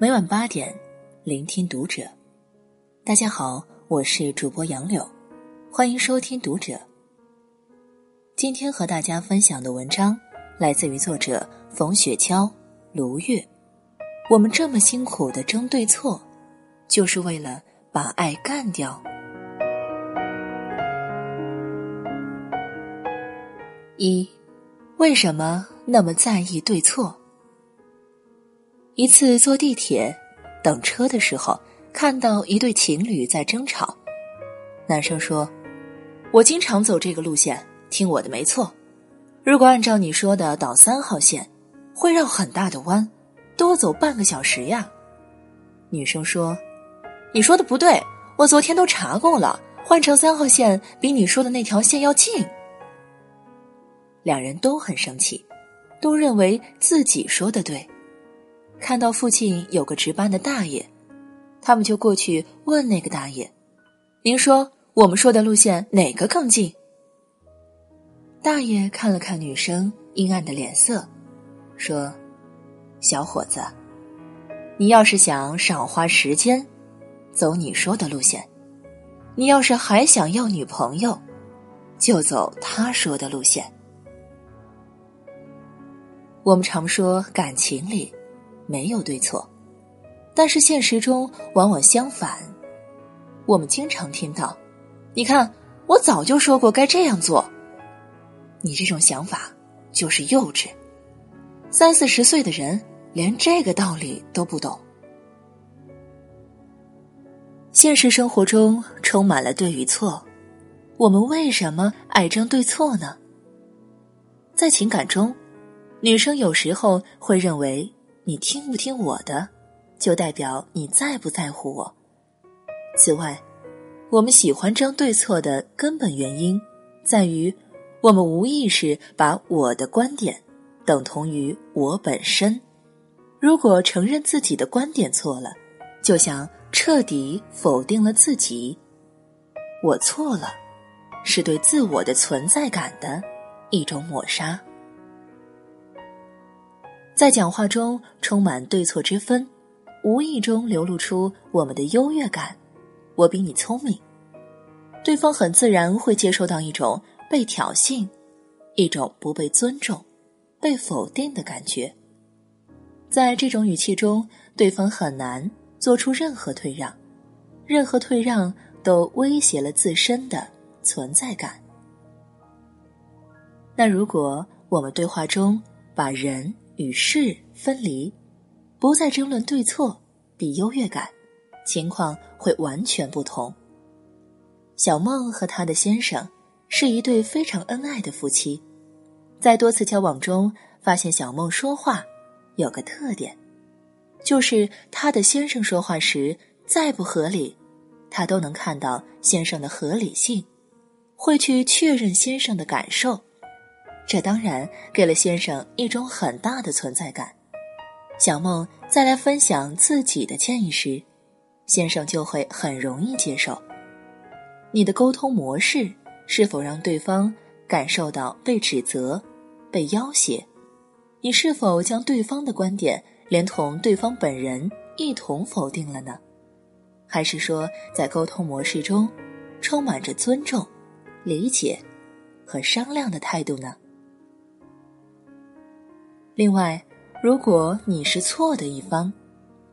每晚八点，聆听读者。大家好，我是主播杨柳，欢迎收听读者。今天和大家分享的文章来自于作者冯雪娇、卢月。我们这么辛苦的争对错，就是为了把爱干掉。一，为什么那么在意对错？一次坐地铁等车的时候，看到一对情侣在争吵。男生说：“我经常走这个路线，听我的没错。如果按照你说的倒三号线，会绕很大的弯，多走半个小时呀。”女生说：“你说的不对，我昨天都查过了，换成三号线比你说的那条线要近。”两人都很生气，都认为自己说的对。看到附近有个值班的大爷，他们就过去问那个大爷：“您说我们说的路线哪个更近？”大爷看了看女生阴暗的脸色，说：“小伙子，你要是想少花时间，走你说的路线；你要是还想要女朋友，就走他说的路线。”我们常说感情里。没有对错，但是现实中往往相反。我们经常听到：“你看，我早就说过该这样做。”你这种想法就是幼稚。三四十岁的人连这个道理都不懂。现实生活中充满了对与错，我们为什么爱争对错呢？在情感中，女生有时候会认为。你听不听我的，就代表你在不在乎我。此外，我们喜欢争对错的根本原因，在于我们无意识把我的观点等同于我本身。如果承认自己的观点错了，就像彻底否定了自己。我错了，是对自我的存在感的一种抹杀。在讲话中充满对错之分，无意中流露出我们的优越感。我比你聪明，对方很自然会接受到一种被挑衅、一种不被尊重、被否定的感觉。在这种语气中，对方很难做出任何退让，任何退让都威胁了自身的存在感。那如果我们对话中把人，与事分离，不再争论对错，比优越感，情况会完全不同。小梦和她的先生是一对非常恩爱的夫妻，在多次交往中，发现小梦说话有个特点，就是她的先生说话时再不合理，她都能看到先生的合理性，会去确认先生的感受。这当然给了先生一种很大的存在感。小梦再来分享自己的建议时，先生就会很容易接受。你的沟通模式是否让对方感受到被指责、被要挟？你是否将对方的观点连同对方本人一同否定了呢？还是说，在沟通模式中充满着尊重、理解和商量的态度呢？另外，如果你是错的一方，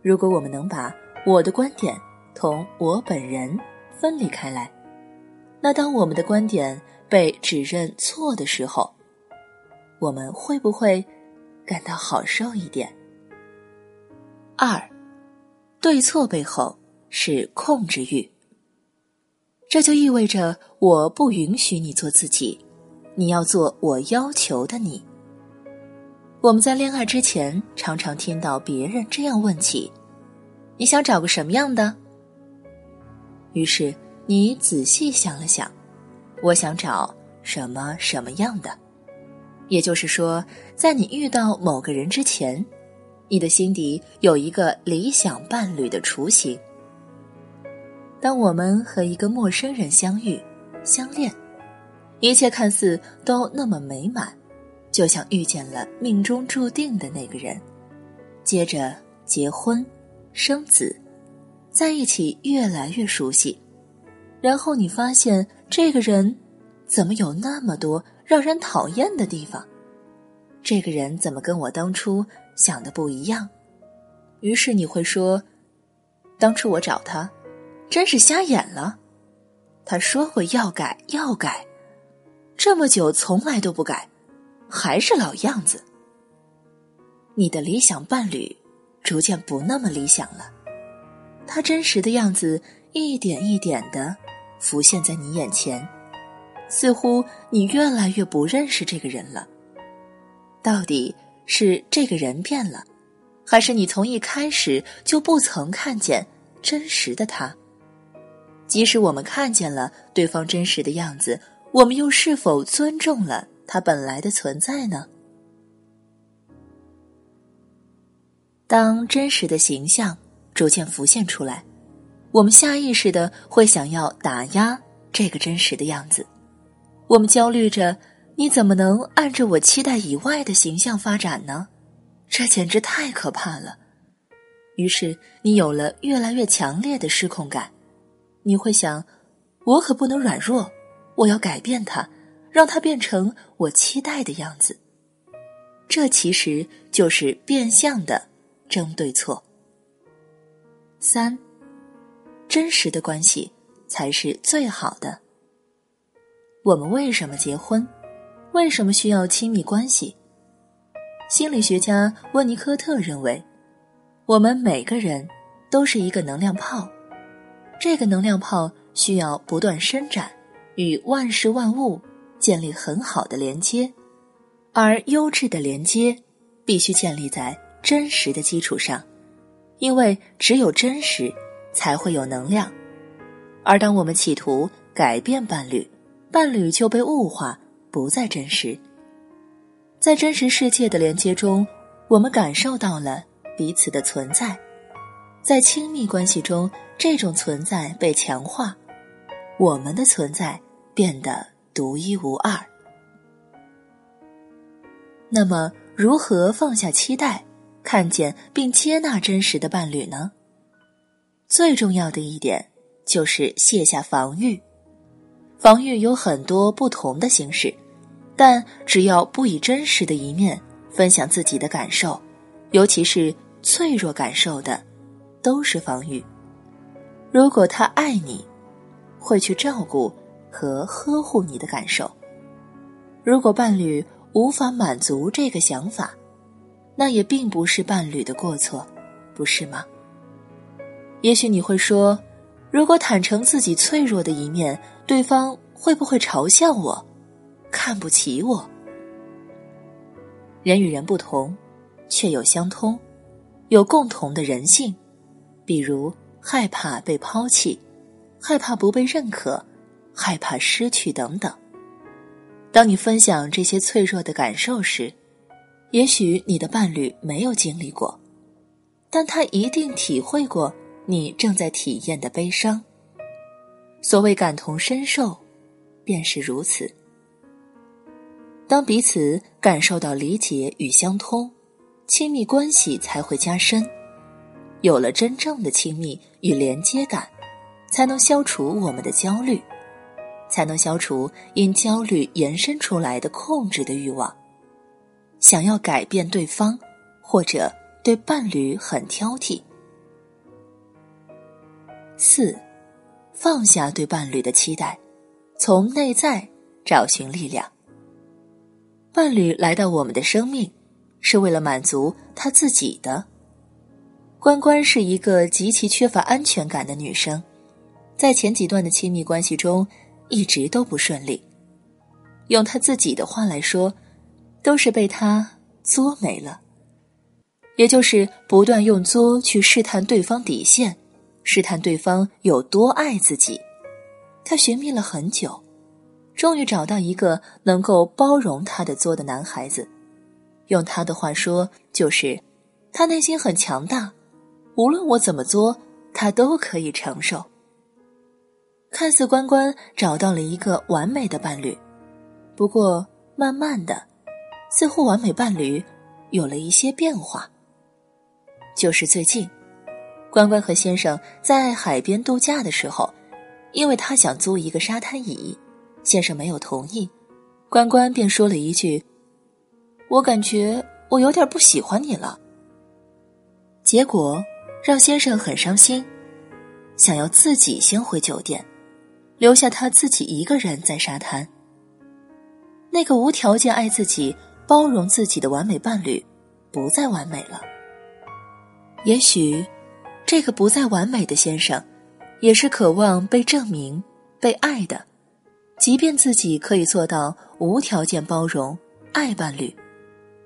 如果我们能把我的观点同我本人分离开来，那当我们的观点被指认错的时候，我们会不会感到好受一点？二，对错背后是控制欲，这就意味着我不允许你做自己，你要做我要求的你。我们在恋爱之前，常常听到别人这样问起：“你想找个什么样的？”于是你仔细想了想，我想找什么什么样的。也就是说，在你遇到某个人之前，你的心底有一个理想伴侣的雏形。当我们和一个陌生人相遇、相恋，一切看似都那么美满。就像遇见了命中注定的那个人，接着结婚、生子，在一起越来越熟悉，然后你发现这个人怎么有那么多让人讨厌的地方？这个人怎么跟我当初想的不一样？于是你会说：“当初我找他，真是瞎眼了。他说过要改要改，这么久从来都不改，还是老样子。”你的理想伴侣逐渐不那么理想了，他真实的样子一点一点的浮现在你眼前，似乎你越来越不认识这个人了。到底是这个人变了，还是你从一开始就不曾看见真实的他？即使我们看见了对方真实的样子，我们又是否尊重了他本来的存在呢？当真实的形象逐渐浮现出来，我们下意识的会想要打压这个真实的样子。我们焦虑着：你怎么能按着我期待以外的形象发展呢？这简直太可怕了。于是你有了越来越强烈的失控感。你会想：我可不能软弱，我要改变它，让它变成我期待的样子。这其实就是变相的。争对错。三，真实的关系才是最好的。我们为什么结婚？为什么需要亲密关系？心理学家温尼科特认为，我们每个人都是一个能量泡，这个能量泡需要不断伸展，与万事万物建立很好的连接，而优质的连接必须建立在。真实的基础上，因为只有真实，才会有能量。而当我们企图改变伴侣，伴侣就被物化，不再真实。在真实世界的连接中，我们感受到了彼此的存在，在亲密关系中，这种存在被强化，我们的存在变得独一无二。那么，如何放下期待？看见并接纳真实的伴侣呢？最重要的一点就是卸下防御。防御有很多不同的形式，但只要不以真实的一面分享自己的感受，尤其是脆弱感受的，都是防御。如果他爱你，会去照顾和呵护你的感受；如果伴侣无法满足这个想法，那也并不是伴侣的过错，不是吗？也许你会说，如果坦诚自己脆弱的一面，对方会不会嘲笑我，看不起我？人与人不同，却有相通，有共同的人性，比如害怕被抛弃，害怕不被认可，害怕失去等等。当你分享这些脆弱的感受时，也许你的伴侣没有经历过，但他一定体会过你正在体验的悲伤。所谓感同身受，便是如此。当彼此感受到理解与相通，亲密关系才会加深。有了真正的亲密与连接感，才能消除我们的焦虑，才能消除因焦虑延伸出来的控制的欲望。想要改变对方，或者对伴侣很挑剔。四，放下对伴侣的期待，从内在找寻力量。伴侣来到我们的生命，是为了满足他自己的。关关是一个极其缺乏安全感的女生，在前几段的亲密关系中，一直都不顺利。用他自己的话来说。都是被他作没了，也就是不断用作去试探对方底线，试探对方有多爱自己。他寻觅了很久，终于找到一个能够包容他的作的男孩子。用他的话说，就是他内心很强大，无论我怎么作，他都可以承受。看似关关找到了一个完美的伴侣，不过慢慢的。似乎完美伴侣有了一些变化，就是最近，关关和先生在海边度假的时候，因为他想租一个沙滩椅，先生没有同意，关关便说了一句：“我感觉我有点不喜欢你了。”结果让先生很伤心，想要自己先回酒店，留下他自己一个人在沙滩。那个无条件爱自己、包容自己的完美伴侣，不再完美了。也许，这个不再完美的先生，也是渴望被证明、被爱的，即便自己可以做到无条件包容、爱伴侣，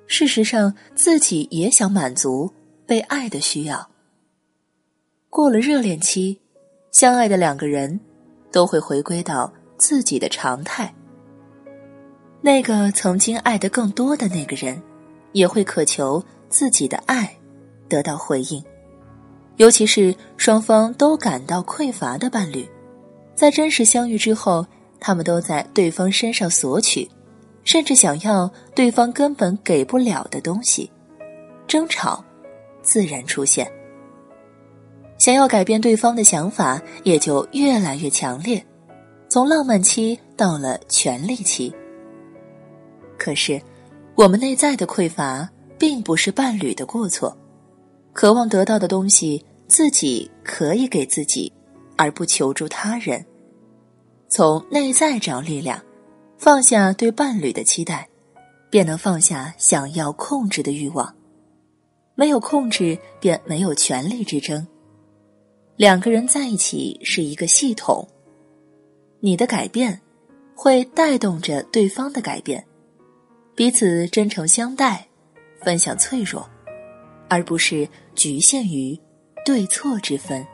事实上自己也想满足。被爱的需要。过了热恋期，相爱的两个人都会回归到自己的常态。那个曾经爱得更多的那个人，也会渴求自己的爱得到回应。尤其是双方都感到匮乏的伴侣，在真实相遇之后，他们都在对方身上索取，甚至想要对方根本给不了的东西，争吵。自然出现，想要改变对方的想法，也就越来越强烈，从浪漫期到了权力期。可是，我们内在的匮乏并不是伴侣的过错，渴望得到的东西自己可以给自己，而不求助他人。从内在找力量，放下对伴侣的期待，便能放下想要控制的欲望。没有控制，便没有权力之争。两个人在一起是一个系统，你的改变会带动着对方的改变，彼此真诚相待，分享脆弱，而不是局限于对错之分。